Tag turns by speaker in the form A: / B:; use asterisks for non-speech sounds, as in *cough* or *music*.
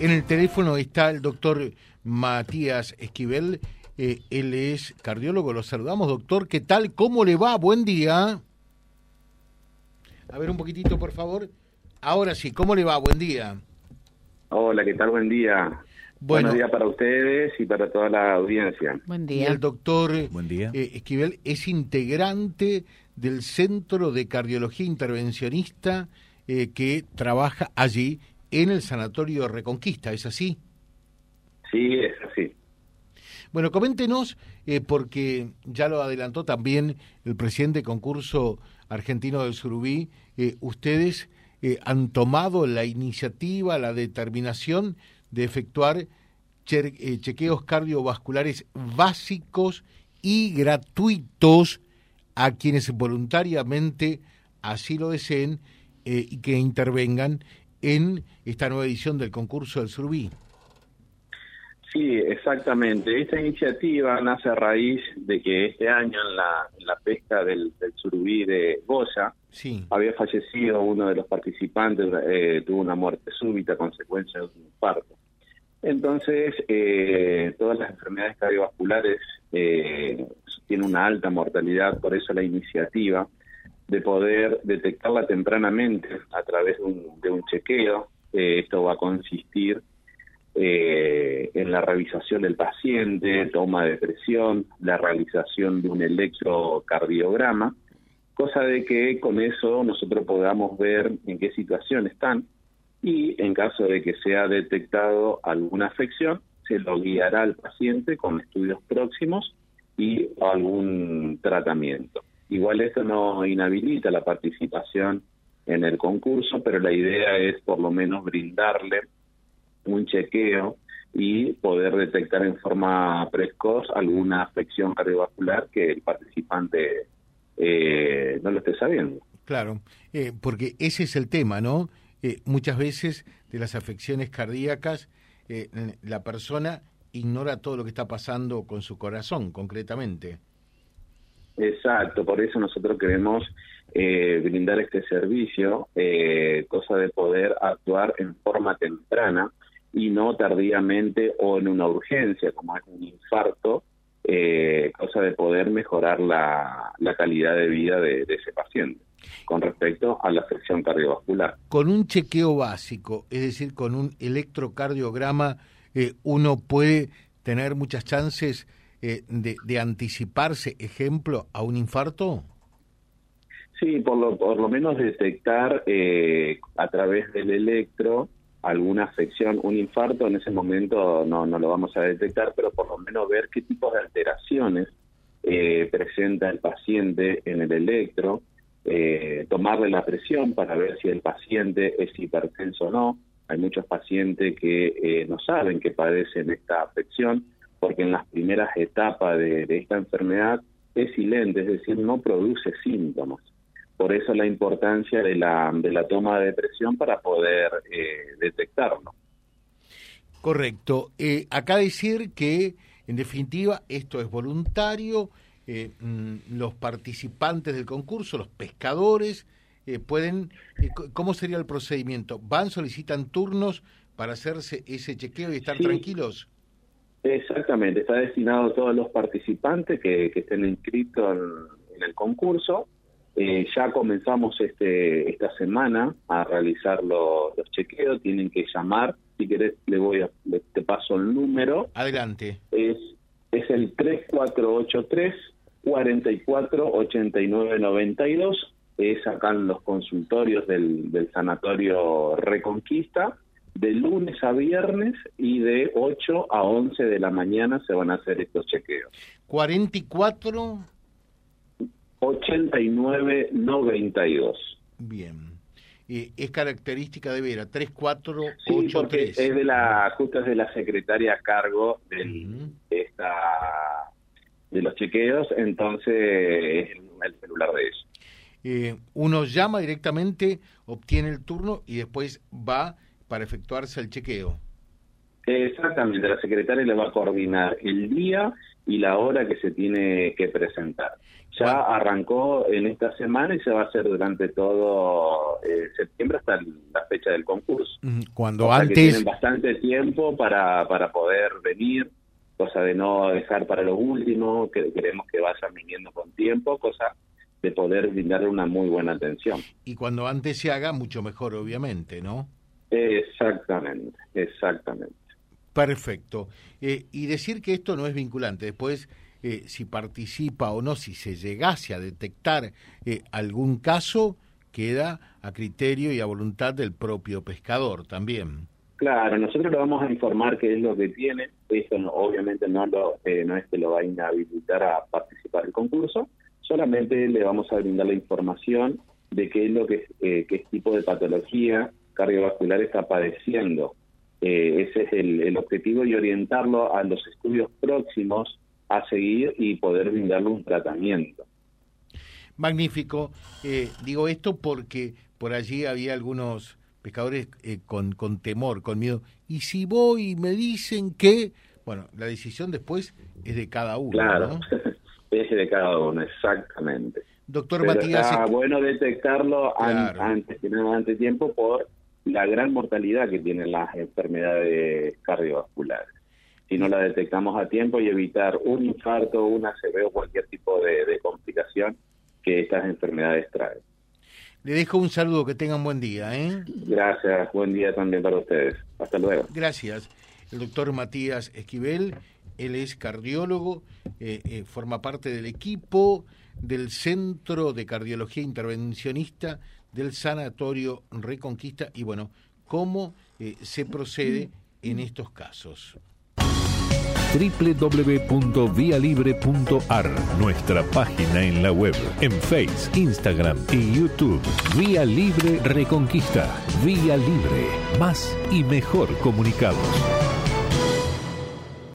A: En el teléfono está el doctor Matías Esquivel. Eh, él es cardiólogo. Lo saludamos, doctor. ¿Qué tal? ¿Cómo le va? Buen día. A ver un poquitito, por favor. Ahora sí, ¿cómo le va? Buen día.
B: Hola, ¿qué tal? Buen día. Bueno, Buen día para ustedes y para toda la audiencia.
A: Buen día. Y el doctor Buen día. Eh, Esquivel es integrante del Centro de Cardiología Intervencionista eh, que trabaja allí en el Sanatorio Reconquista, ¿es así?
B: Sí, es así.
A: Bueno, coméntenos, eh, porque ya lo adelantó también el presidente concurso argentino del Surubí, eh, ustedes eh, han tomado la iniciativa, la determinación de efectuar chequeos cardiovasculares básicos y gratuitos a quienes voluntariamente así lo deseen y que intervengan en esta nueva edición del concurso del Surubí.
B: Sí, exactamente. Esta iniciativa nace a raíz de que este año en la, pesca del, surubí de Goya había fallecido uno de los participantes, eh, tuvo una muerte súbita a consecuencia de un infarto. Entonces, eh, todas las enfermedades cardiovasculares eh, tienen una alta mortalidad, por eso la iniciativa de poder detectarla tempranamente a través de un, chequeo. Eh, esto va a consistir eh, en la revisación del paciente, toma de presión, la realización de un electrocardiograma, cosa de que con eso nosotros podamos ver en qué situación están y en caso de que sea detectado alguna afección, se lo guiará al paciente con estudios próximos y algún tratamiento. Igual esto no inhabilita la participación en el concurso, pero la idea es por lo menos brindarle un chequeo y poder detectar en forma precoz alguna afección cardiovascular que el participante eh, no lo esté sabiendo.
A: Claro, eh, porque ese es el tema, ¿no? Eh, muchas veces de las afecciones cardíacas, la persona ignora todo lo que está pasando con su corazón, concretamente.
B: Exacto, por eso nosotros queremos eh, brindar este servicio, eh, cosa de poder actuar en forma temprana y no tardíamente o en una urgencia, como es un infarto, eh, cosa de poder mejorar la, calidad de vida de, ese paciente con respecto a la afección cardiovascular.
A: Con un chequeo básico, es decir, con un electrocardiograma, uno puede tener muchas chances eh, de, anticiparse, ejemplo, a un infarto?
B: Sí, por lo, por lo menos detectar eh, a través del electro alguna afección, un infarto en ese momento no, no lo vamos a detectar, pero por lo menos ver qué tipo de alteraciones eh, presenta el paciente en el electro, tomarle la presión para ver si el paciente es hipertenso o no. Hay muchos pacientes que no saben que padecen esta afección porque en las primeras etapas de, esta enfermedad es silente, es decir, no produce síntomas. Por eso la importancia de la, de la toma de presión para poder eh, detectarlo.
A: Correcto. Eh, acá decir que, en definitiva, esto es voluntario. Eh, mm, los participantes del concurso, los pescadores, pueden. ¿Cómo sería el procedimiento? ¿Van, solicitan turnos para hacerse ese chequeo y estar tranquilos?
B: Exactamente, está destinado a todos los participantes que, estén inscritos en, el concurso. Eh, ya comenzamos este esta semana a realizar los, chequeos, tienen que llamar, si querés le voy a, te paso el número.
A: Adelante.
B: Es, es el 3483 448992 es acá en los consultorios del, del Sanatorio Reconquista de lunes a viernes y de 8 a 11 de la mañana se van a hacer estos chequeos.
A: 44
B: 89 92.
A: Bien. Eh, es característica de Vera, 3483.
B: Sí, es de la justo es de la secretaria a cargo del, de esta de los chequeos, entonces es el celular de ellos.
A: Eh, uno llama directamente, obtiene el turno y después va para efectuarse el chequeo.
B: Exactamente, la secretaria le va a coordinar el día y la hora que se tiene que presentar. Ya arrancó en esta semana y se va a hacer durante todo eh, septiembre hasta la fecha del concurso.
A: Cuando antes... Que
B: tienen bastante tiempo para, para poder venir, cosa de no dejar para lo último, que queremos que vayan viniendo con tiempo, cosa de poder brindarle una muy buena atención.
A: Y cuando antes se haga, mucho mejor, obviamente, ¿no?
B: Exactamente, exactamente.
A: Perfecto. Eh, y decir que esto no es vinculante. Después, eh, si participa o no, si se llegase a detectar eh, algún caso, queda a criterio y a voluntad del propio pescador también.
B: Claro, nosotros le vamos a informar qué es lo que tiene. Eso obviamente no, lo, no es que lo va a inhabilitar a participar del concurso, solamente le vamos a brindar la información de qué es lo que qué tipo de patología cardiovascular está padeciendo eh, ese es el, objetivo y orientarlo a los estudios próximos a seguir y poder brindarle un tratamiento.
A: Magnífico. Eh, digo esto porque por allí había algunos pescadores eh, con, con temor, con miedo. Y si voy y me dicen que, bueno, la decisión después es de cada uno.
B: Claro, *laughs* es de cada uno, exactamente.
A: Doctor Matías.
B: Está bueno detectarlo antes, que nada, antes tiempo por la gran mortalidad que tienen las enfermedades cardiovasculares. Si no la detectamos a tiempo y evitar un infarto, un ACV o cualquier tipo de, complicación que estas enfermedades traen.
A: Le dejo un saludo, que tengan buen día. ¿eh?
B: Gracias, buen día también para ustedes. Hasta luego.
A: Gracias. El doctor Matías Esquivel, él es cardiólogo, eh, eh, forma parte del equipo del Centro de Cardiología Intervencionista del Sanatorio Reconquista y bueno, cómo eh, se procede en estos casos
C: www.vialibre.ar, nuestra página en la web, en Face, Instagram y YouTube. Vía Libre Reconquista. Vía Libre. Más y mejor comunicados.